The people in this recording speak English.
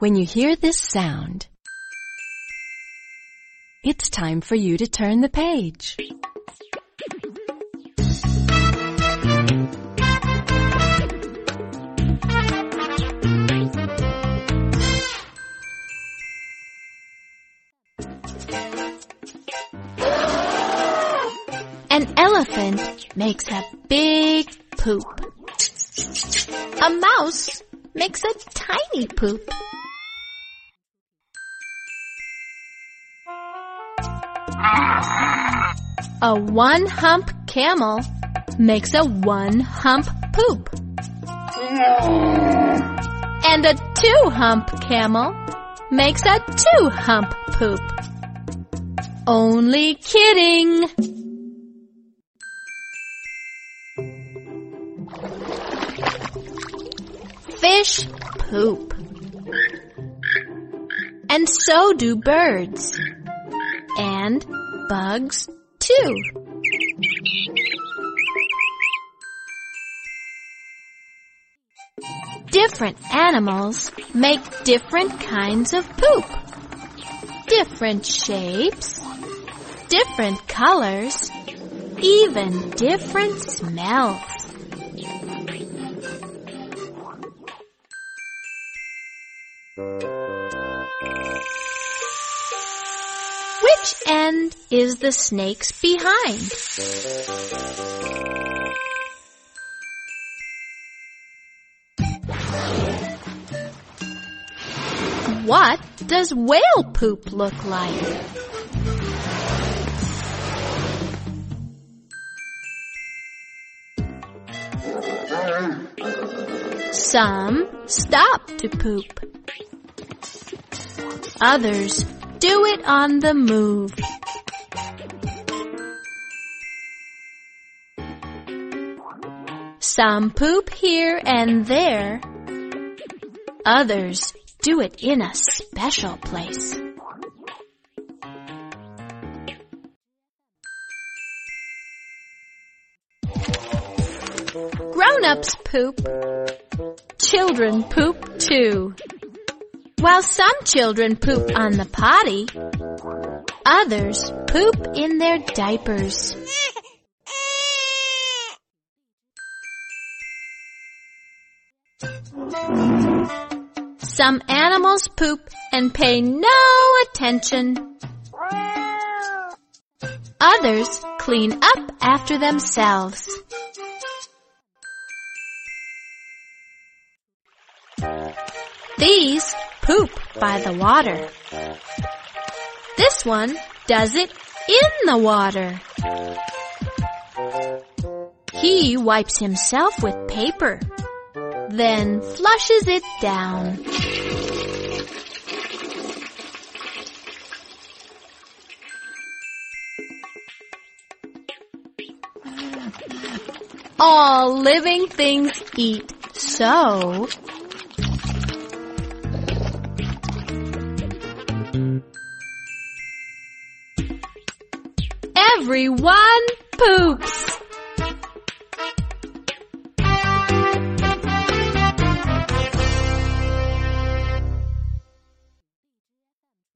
When you hear this sound, it's time for you to turn the page. An elephant makes a big poop. A mouse makes a tiny poop. A one hump camel makes a one hump poop. And a two hump camel makes a two hump poop. Only kidding! Fish poop. And so do birds. And bugs too. Different animals make different kinds of poop. Different shapes, different colors, even different smells. Which is the snake's behind? What does whale poop look like? Some stop to poop. Others do it on the move. Some poop here and there. Others do it in a special place. Grown-ups poop. Children poop too. While some children poop on the potty, others poop in their diapers. Some animals poop and pay no attention. Others clean up after themselves. These poop by the water. This one does it in the water. He wipes himself with paper, then flushes it down. All living things eat, so everyone poops.